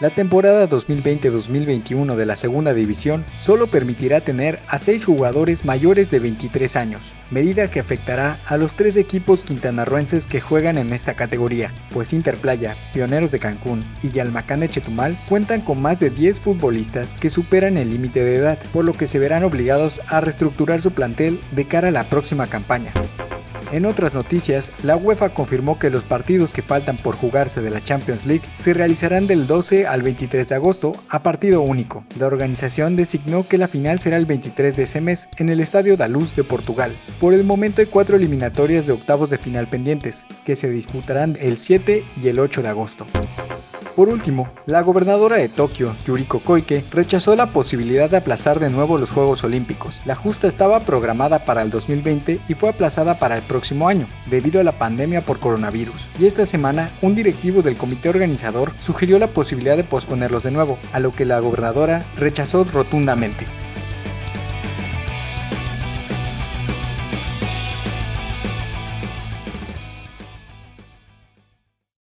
La temporada 2020-2021 de la segunda división solo permitirá tener a 6 jugadores mayores de 23 años, medida que afectará a los tres equipos quintanarruenses que juegan en esta categoría, pues Interplaya, Pioneros de Cancún y Yalmacán de Chetumal cuentan con más de 10 futbolistas que superan el límite de edad, por lo que se verán obligados a reestructurar su plantel de cara a la próxima campaña. En otras noticias, la UEFA confirmó que los partidos que faltan por jugarse de la Champions League se realizarán del 12 al 23 de agosto a partido único. La organización designó que la final será el 23 de ese mes en el Estadio da Luz de Portugal. Por el momento hay cuatro eliminatorias de octavos de final pendientes, que se disputarán el 7 y el 8 de agosto. Por último, la gobernadora de Tokio, Yuriko Koike, rechazó la posibilidad de aplazar de nuevo los Juegos Olímpicos. La justa estaba programada para el 2020 y fue aplazada para el próximo año, debido a la pandemia por coronavirus. Y esta semana, un directivo del comité organizador sugirió la posibilidad de posponerlos de nuevo, a lo que la gobernadora rechazó rotundamente.